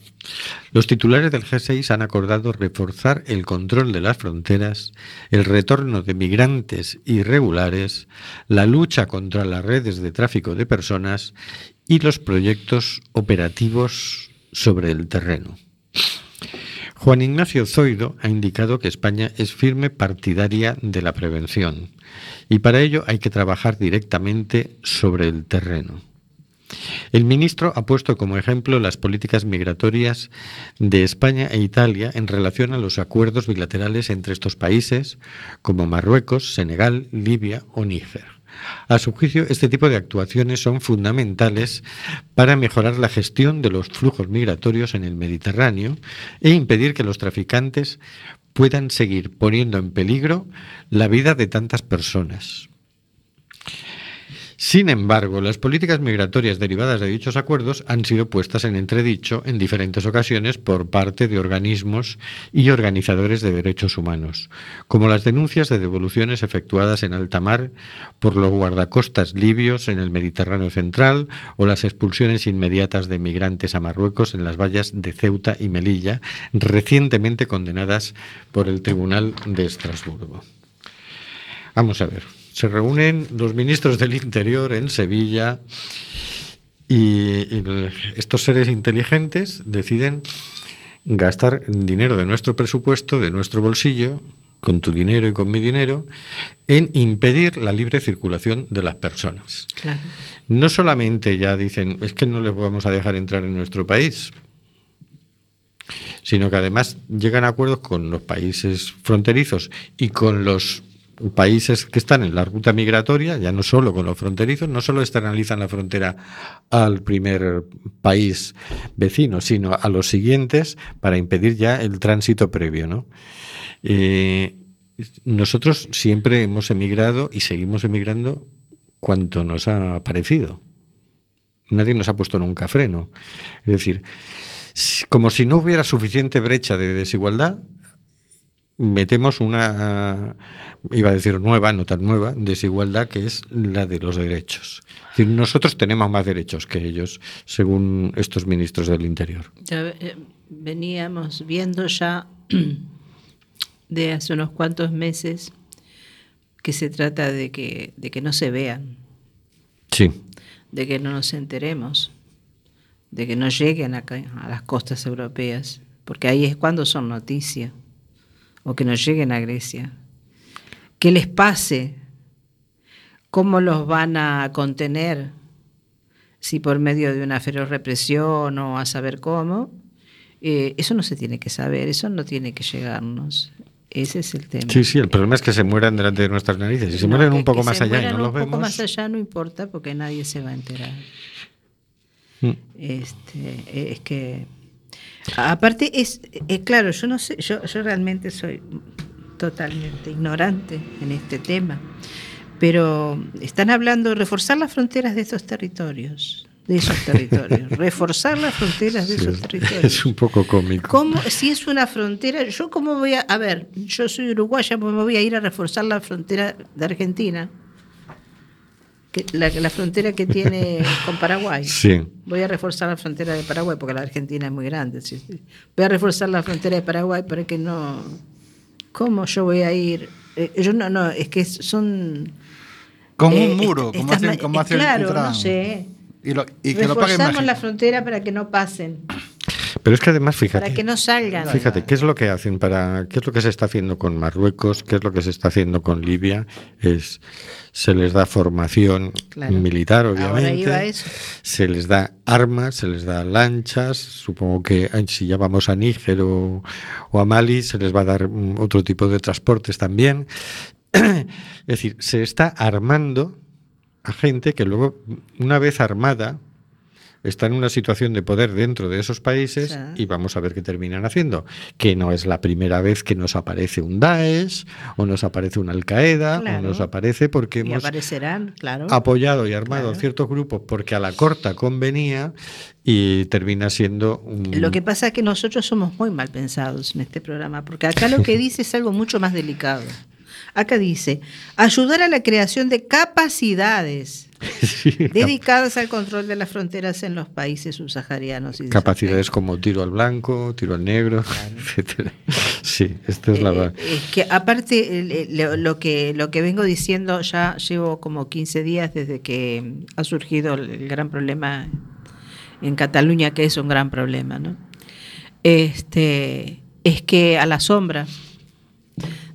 los titulares del G6 han acordado reforzar el control de las fronteras, el retorno de migrantes irregulares, la lucha contra las redes de tráfico de personas y los proyectos operativos sobre el terreno. Juan Ignacio Zoido ha indicado que España es firme partidaria de la prevención y para ello hay que trabajar directamente sobre el terreno. El ministro ha puesto como ejemplo las políticas migratorias de España e Italia en relación a los acuerdos bilaterales entre estos países, como Marruecos, Senegal, Libia o Níger. A su juicio, este tipo de actuaciones son fundamentales para mejorar la gestión de los flujos migratorios en el Mediterráneo e impedir que los traficantes puedan seguir poniendo en peligro la vida de tantas personas. Sin embargo, las políticas migratorias derivadas de dichos acuerdos han sido puestas en entredicho en diferentes ocasiones por parte de organismos y organizadores de derechos humanos, como las denuncias de devoluciones efectuadas en alta mar por los guardacostas libios en el Mediterráneo central o las expulsiones inmediatas de migrantes a Marruecos en las vallas de Ceuta y Melilla, recientemente condenadas por el Tribunal de Estrasburgo. Vamos a ver se reúnen los ministros del Interior en Sevilla y, estos seres inteligentes deciden gastar dinero de nuestro presupuesto, de nuestro bolsillo, con tu dinero y con mi dinero, en impedir la libre circulación de las personas. No solamente ya dicen, es que no les vamos a dejar entrar en nuestro país, sino que además llegan a acuerdos con los países fronterizos y con los países que están en la ruta migratoria, ya no solo con los fronterizos, no solo externalizan la frontera al primer país vecino, sino a los siguientes para impedir ya el tránsito previo. ¿no? Eh, nosotros siempre hemos emigrado y seguimos emigrando cuanto nos ha parecido. Nadie nos ha puesto nunca freno. Es decir, como si no hubiera suficiente brecha de desigualdad, metemos una, iba a decir nueva, no tan nueva, desigualdad que es la de los derechos. Es decir, nosotros tenemos más derechos que ellos, según estos ministros del Interior. Eh, veníamos viendo ya de hace unos cuantos meses que se trata de que, de que no se vean. Sí. De que no nos enteremos. De que no lleguen acá a las costas europeas. Porque ahí es cuando son noticias o que no lleguen a Grecia. ¿Qué les pase? ¿Cómo los van a contener? Si por medio de una feroz represión o a saber cómo. Eh, eso no se tiene que saber, eso no tiene que llegarnos. Ese es el tema. Sí, sí, el problema es que se mueran delante de nuestras narices. Si se mueren un poco más allá y no los vemos. Un poco más allá no importa porque nadie se va a enterar. Mm. Este, es que Aparte, es, eh, claro, yo no sé, yo, yo realmente soy totalmente ignorante en este tema, pero están hablando de reforzar las fronteras de esos territorios de esos territorios, reforzar las fronteras de esos territorios. Es un poco cómico. ¿Cómo, si es una frontera, yo cómo voy a, a ver, yo soy uruguaya, pues me voy a ir a reforzar la frontera de Argentina la, frontera que tiene con Paraguay. Sí. Voy a reforzar la frontera de Paraguay porque la Argentina es muy grande. Voy a reforzar la frontera de Paraguay para que no. ¿Cómo yo voy a ir? Eh, yo no, no, es que son. Como un eh, muro, como hacen, como Claro, no sé. Y, lo, y Reforzamos la frontera para que no pasen. Pero es que además, fíjate. para que no salgan. Fíjate, ¿qué es lo que hacen para qué es lo que se está haciendo con Marruecos, qué es lo que se está haciendo con Libia? Es se les da formación Claro. militar, obviamente. Se les da armas, se les da lanchas, supongo que si ya vamos a Níger o, o a Mali se les va a dar mm, otro tipo de transportes también. es decir, se está armando a gente que luego, una vez armada, está en una situación de poder dentro de esos países Sí. y vamos a ver qué terminan haciendo. Que no es la primera vez que nos aparece un Daesh o nos aparece una Al Qaeda o nos aparece porque hemos aparecerán, claro. apoyado y armado Claro. ciertos grupos porque a la corta convenía y termina siendo un... Lo que pasa es que nosotros somos muy mal pensados en este programa, porque acá lo que dice es algo mucho más delicado. Acá dice, ayudar a la creación de capacidades Sí, dedicadas al control de las fronteras en los países subsaharianos. y capacidades como tiro al blanco, tiro al negro, etcétera. Sí, esta es la Eh, va- es que aparte lo, que lo que vengo diciendo ya llevo como 15 días desde que ha surgido el gran problema en Cataluña que es un gran problema, ¿no? Este es que a la sombra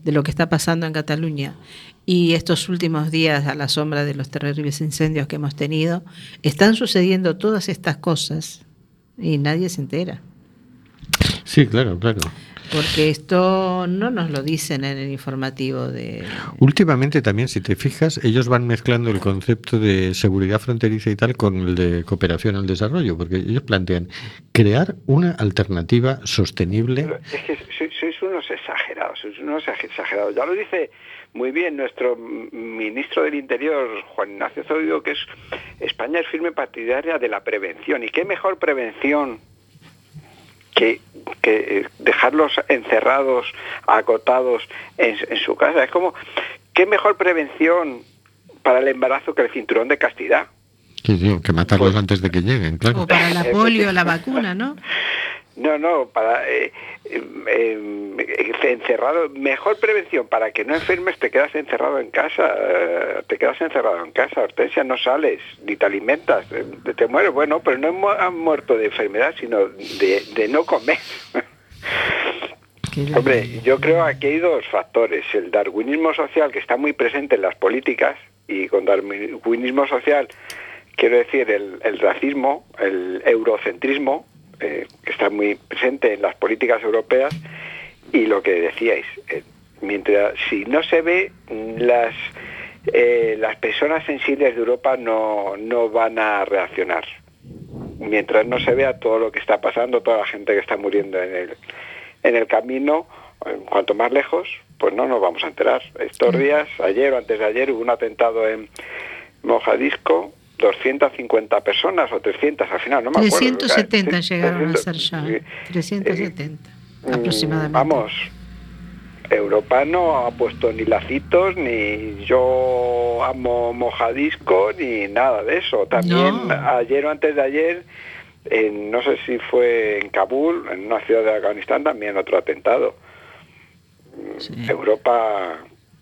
de lo que está pasando en Cataluña y estos últimos días a la sombra de los terribles incendios que hemos tenido, están sucediendo todas estas cosas y nadie se entera. Sí, claro, claro. Porque esto no nos lo dicen en el informativo de... Últimamente también, si te fijas, ellos van mezclando el concepto de seguridad fronteriza y tal con el de cooperación al desarrollo, porque ellos plantean crear una alternativa sostenible. Pero es que sois, sois unos exagerados, sois unos exagerados. Ya lo dice muy bien nuestro ministro del Interior, Juan Ignacio Zoido, que es España es firme partidaria de la prevención. ¿Y qué mejor prevención que, que eh, dejarlos encerrados, acotados en, en su casa? Es como, ¿qué mejor prevención para el embarazo que el cinturón de castidad? Que, matarlos antes de que lleguen, claro. O para la polio, la vacuna, ¿no? No, no, para eh, eh, eh, encerrado, mejor prevención para que no enfermes, te quedas encerrado en casa, eh, te quedas encerrado en casa, Hortensia, no sales, ni te alimentas, te, te mueres, bueno, pero no han mu- han muerto de enfermedad, sino de, de no comer. Hombre, yo creo que aquí hay dos factores. El darwinismo social, que está muy presente en las políticas, y con darwinismo social quiero decir el, el racismo, el eurocentrismo, eh, que está muy presente en las políticas europeas, y lo que decíais, eh, mientras si no se ve, las, eh, las personas sensibles de Europa no, no van a reaccionar. Mientras no se vea todo lo que está pasando, toda la gente que está muriendo en el, en el camino, cuanto más lejos, pues no nos vamos a enterar. Estos días, ayer o antes de ayer, hubo un atentado en Mojadisco, 250 personas o 300 al final, no me acuerdo. 370 Sí, llegaron a 300, ser ya. sí. 370 Mm, aproximadamente. Vamos, Europa no ha puesto ni lacitos, ni yo amo mojadisco, ni nada de eso. También No. ayer o antes de ayer, en- no sé si fue en Kabul, en una ciudad de Afganistán, también otro atentado. Sí. Europa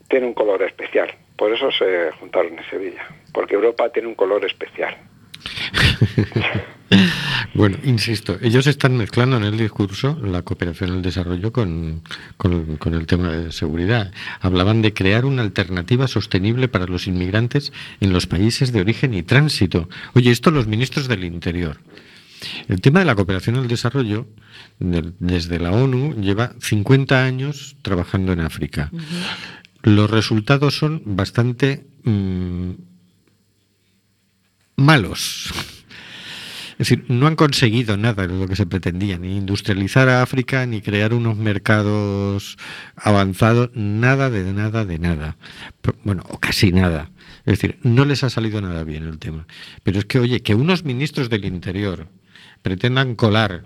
tiene un color especial, por eso se juntaron en Sevilla, porque Europa tiene un color especial. Bueno, insisto, ellos están mezclando en el discurso la cooperación al desarrollo con, con- con el tema de seguridad. Hablaban de crear una alternativa sostenible para los inmigrantes en los países de origen y tránsito. Oye, esto los ministros del Interior. El tema de la cooperación al desarrollo, de- desde la ONU, lleva 50 años trabajando en África. Los resultados son bastante mm, malos. Es decir, no han conseguido nada de lo que se pretendía, ni industrializar a África, ni crear unos mercados avanzados, nada de nada de nada. Bueno, o casi nada. Es decir, no les ha salido nada bien el tema. Pero es que, oye, que unos ministros del Interior pretendan colar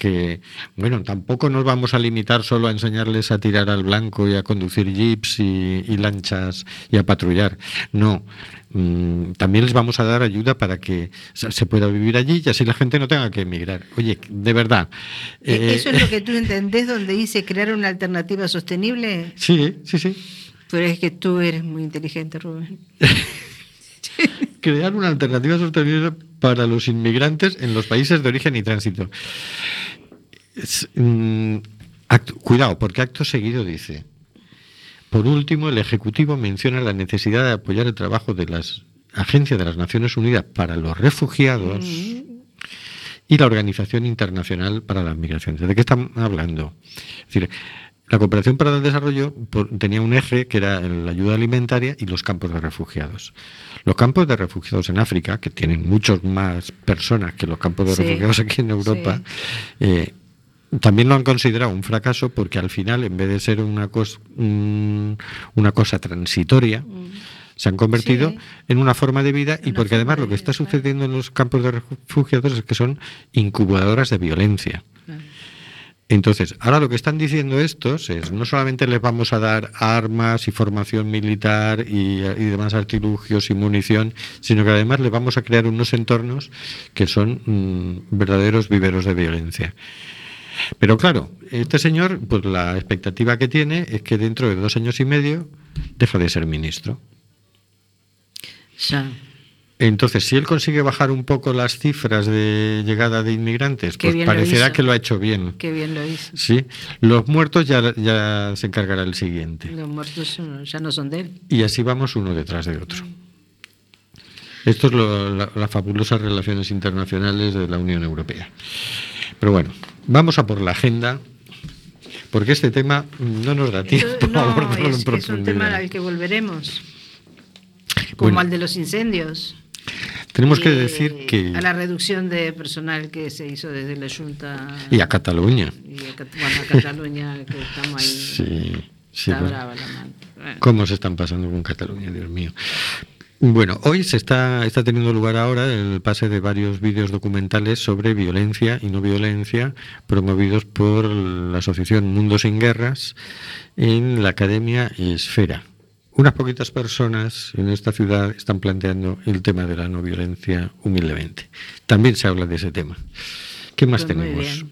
que, bueno, tampoco nos vamos a limitar solo a enseñarles a tirar al blanco y a conducir jeeps y, y lanchas y a patrullar. No, mm, también les vamos a dar ayuda para que se se pueda vivir allí y así la gente no tenga que emigrar. Oye, de verdad. ¿E- eh, ¿Eso es lo que tú entendés donde dice crear una alternativa sostenible? Sí, sí, sí. Pero es que tú eres muy inteligente, Rubén. Crear una alternativa sostenible para los inmigrantes en los países de origen y tránsito. mm, cuidado, porque acto seguido dice. Por último, el Ejecutivo menciona la necesidad de apoyar el trabajo de las Agencias de las Naciones Unidas para los Refugiados y la Organización Internacional para las Migraciones. ¿De qué están hablando? Es decir, la cooperación para el desarrollo tenía un eje que era la ayuda alimentaria y los campos de refugiados. Los campos de refugiados en África, que tienen muchos más personas que los campos de Sí, refugiados aquí en Europa, eh, también lo han considerado un fracaso porque al final, en vez de ser una, cos- un- una cosa transitoria, se han convertido Sí. en una forma de vida y Una porque además lo que está claro. sucediendo en los campos de refugiados es que son incubadoras de violencia. Entonces, ahora lo que están diciendo estos es, no solamente les vamos a dar armas y formación militar y, demás artilugios y munición, sino que además les vamos a crear unos entornos que son mm, verdaderos viveros de violencia. Pero claro, este señor, pues la expectativa que tiene es que dentro de dos años y medio deja de ser ministro. Ya. Entonces, si él consigue bajar un poco las cifras de llegada de inmigrantes, Qué pues parecerá que lo ha hecho bien. Qué bien lo hizo. Sí, los muertos ya, ya se encargará el siguiente. Los muertos ya no son de él. Y así vamos uno detrás de otro. Esto es lo- la- las fabulosas relaciones internacionales de la Unión Europea. Pero bueno, vamos a por la agenda, porque este tema no nos da tiempo a abordarlo en es, es un profundidad. tema al que volveremos. Como Bueno. al de los incendios. Tenemos que Eh, decir que... A la reducción de personal que se hizo desde la Junta. Y a Cataluña. y a, bueno, a Cataluña, que estamos ahí. Sí, sí, está bueno. brava la mano. Bueno. ¿Cómo se están pasando con Cataluña, Dios mío? Bueno, hoy se está, está teniendo lugar ahora el pase de varios vídeos documentales sobre violencia y no violencia promovidos por la Asociación Mundo Sin Guerras en la Academia Esfera. Unas poquitas personas en esta ciudad están planteando el tema de la no violencia humildemente. También se habla de ese tema. ¿Qué más Pues tenemos?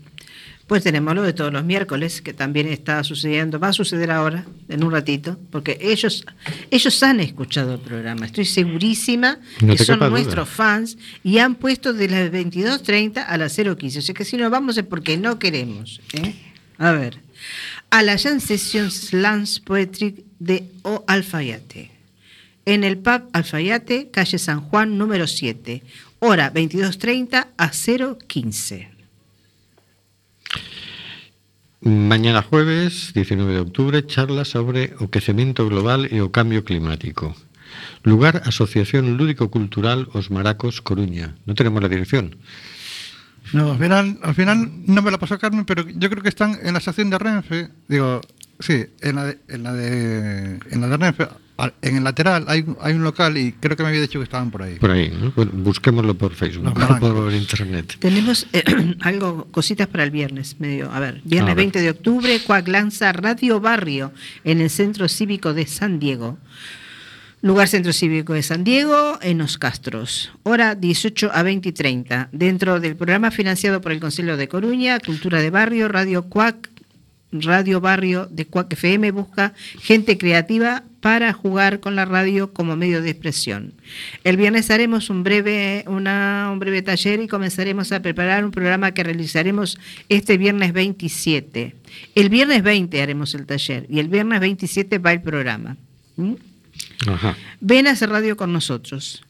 Pues tenemos lo de todos los miércoles, que también está sucediendo, va a suceder ahora, en un ratito, porque ellos, ellos han escuchado el programa, estoy segurísima No que son duda. nuestros fans y han puesto de las 22.30 a las 0.15, o sea que si nos vamos es porque no queremos. ¿eh? A ver, a la Jam Session Slams Poetry de O Alfayate, en el pub Alfayate, calle San Juan, número 7, hora 22.30 a 0.15. Mañana jueves, 19 de octubre, charla sobre o quecemento global e o cambio climático. Lugar, Asociación Lúdico-Cultural Os Maracos, Coruña. No tenemos la dirección. No, al final, al final no me la pasó Carmen, pero yo creo que están en la estación de Renfe. Digo, sí, en la de, en la de, en la de Renfe. al- En el lateral hay, hay un local y creo que me había dicho que estaban por ahí. Por ahí, ¿no? Bueno, busquémoslo por Facebook, por internet. Tenemos eh, algo, cositas para el viernes, medio. A ver, viernes A ver. 20 de octubre, Cuac lanza Radio Barrio en el Centro Cívico de San Diego. Lugar Centro Cívico de San Diego, en Los Castros. Hora 18 a 20 y 30. Dentro del programa financiado por el Consejo de Coruña, Cultura de Barrio, Radio Cuac, Radio Barrio de Cuac FM busca gente creativa para jugar con la radio como medio de expresión. El viernes haremos un breve, un breve taller y comenzaremos a preparar un programa que realizaremos este viernes 27. El viernes 20 haremos el taller y el viernes 27 va el programa. ¿Mm? Ajá. Ven a hacer radio con nosotros.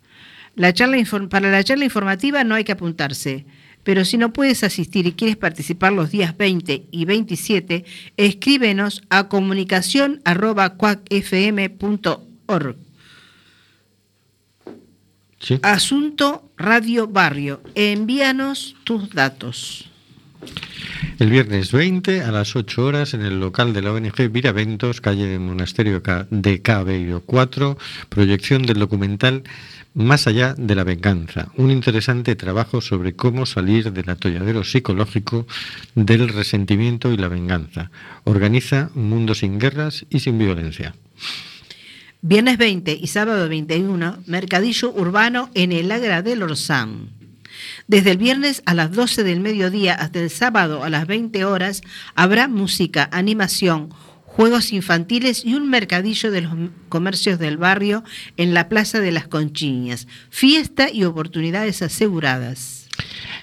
La charla para la charla informativa no hay que apuntarse, pero si no puedes asistir y quieres participar los días 20 y 27, escríbenos a comunicación@cuacfm.org. Sí. Asunto Radio Barrio. Envíanos tus datos. El viernes 20 a las 8 horas en el local de la ONG Viraventos, calle de Monasterio de Cabeiro 4, proyección del documental Más allá de la venganza, un interesante trabajo sobre cómo salir del atolladero psicológico del resentimiento y la venganza. Organiza Mundo sin guerras y sin violencia. Viernes 20 y sábado 21, Mercadillo Urbano en el Agra del Orsán. Desde el viernes a las 12 del mediodía hasta el sábado a las 20 horas habrá música, animación, juegos infantiles y un mercadillo de los comercios del barrio en la Plaza de las Conchiñas. Fiesta y oportunidades aseguradas.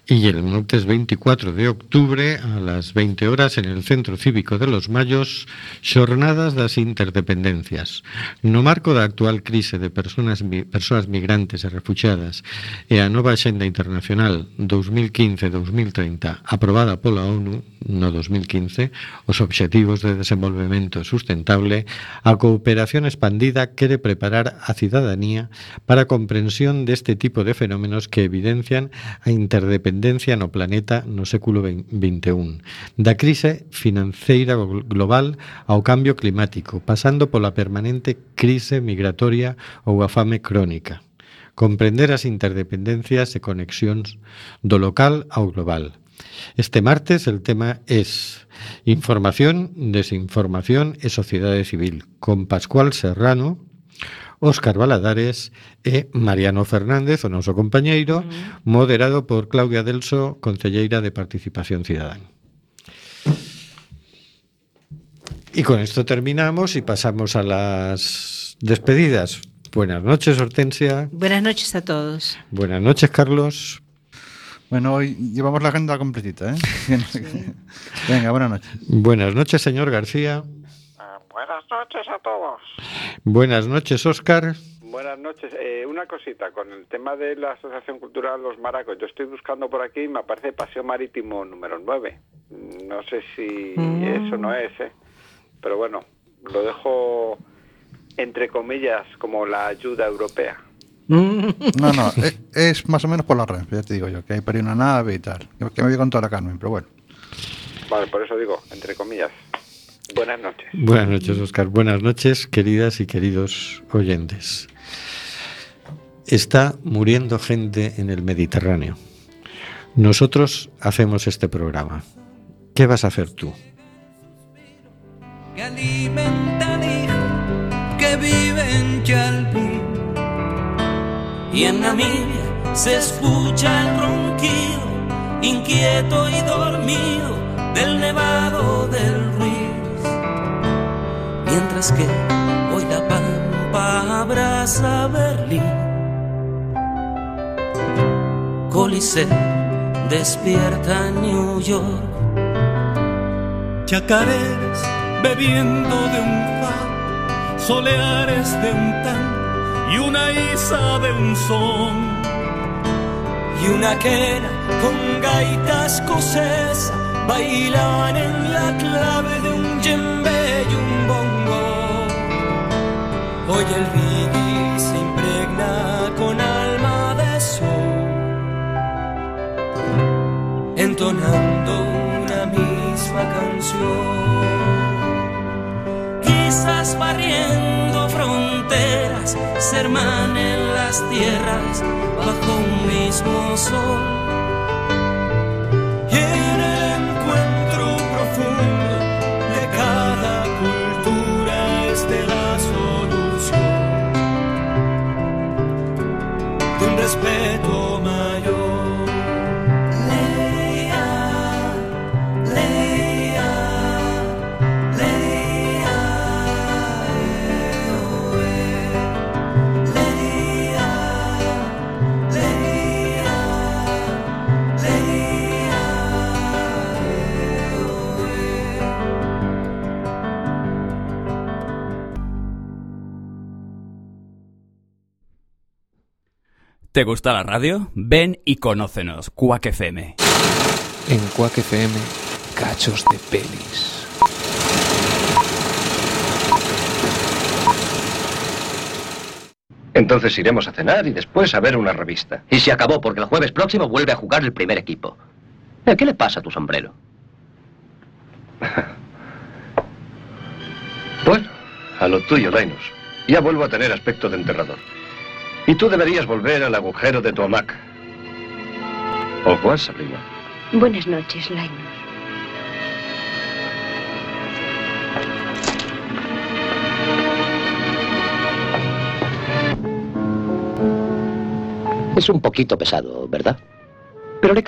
Y el martes 24 de octubre a las 20 horas en el Centro Cívico de los Mayos Xornadas das Interdependencias. No marco da actual crise de personas, persoas migrantes e refugiadas e a nova Xenda Internacional 2015-2030 aprobada pola ONU no 2015 os Obxectivos de Desenvolvemento Sustentable a cooperación expandida quere preparar a cidadanía para a comprensión deste tipo de fenómenos que evidencian a interdependencia dependencia no planeta no século XXI. Da crise financeira global ao cambio climático, pasando pola permanente crise migratoria ou a fame crónica. Comprender as interdependencias e conexións do local ao global. Este martes el tema es Información, Desinformación e Sociedade Civil, con Pascual Serrano, Óscar Baladares e Mariano Fernández, o noso compañeiro, -huh. moderado por Claudia Delso, concelleira de Participación Cidadán. Y con esto terminamos y pasamos a las despedidas. Buenas noches, Hortensia. Buenas noches a todos. Buenas noches, Carlos. Bueno, hoy llevamos la agenda completita, ¿eh? Sí. Venga, buenas noches. Buenas noches, señor García. Buenas noches. Buenas noches, Óscar. Buenas noches. Eh, una cosita, con el tema de la Asociación Cultural Los Maracos, yo estoy buscando por aquí y me aparece Paseo Marítimo número 9. No sé si mm. eso no es, ¿eh? pero bueno, lo dejo entre comillas como la ayuda europea. No, no, es, es, más o menos por la red, ya te digo yo, que hay por una nave y tal. Que me voy con toda la Carmen, pero bueno. Vale, por eso digo, entre comillas. Buenas noches. Buenas noches, Oscar. Buenas noches, queridas y queridos oyentes. Está muriendo gente en el Mediterráneo. Nosotros hacemos este programa. ¿Qué vas a hacer tú? Que alimenta que vive en Chalpín. Y en Namibia se escucha el ronquido, inquieto y dormido, del nevado del ruido mientras que hoy la pampa abraza Berlín. Coliseo despierta New York. Chacareras bebiendo de un far, soleares de un tan y una isa de un son. Y una quena con gaitas escocesa bailan en la clave de un djembe y un Hoy el reggae se impregna con alma de sol, entonando una misma canción. Quizás barriendo fronteras se hermanen las tierras bajo un mismo sol ¿Te gusta la radio? Ven y conócenos, Quack FM. En Quack FM, cachos de pelis. Entonces iremos a cenar y después a ver una revista. Y se acabó porque el jueves próximo vuelve a jugar el primer equipo. ¿Eh, ¿Qué le pasa a tu sombrero? Bueno, a lo tuyo, Linus. Ya vuelvo a tener aspecto de enterrador. Y tú deberías volver al agujero de tu hamaca. ¿O cuál, Sabrina? Buenas noches, Linus. Es un poquito pesado, ¿verdad?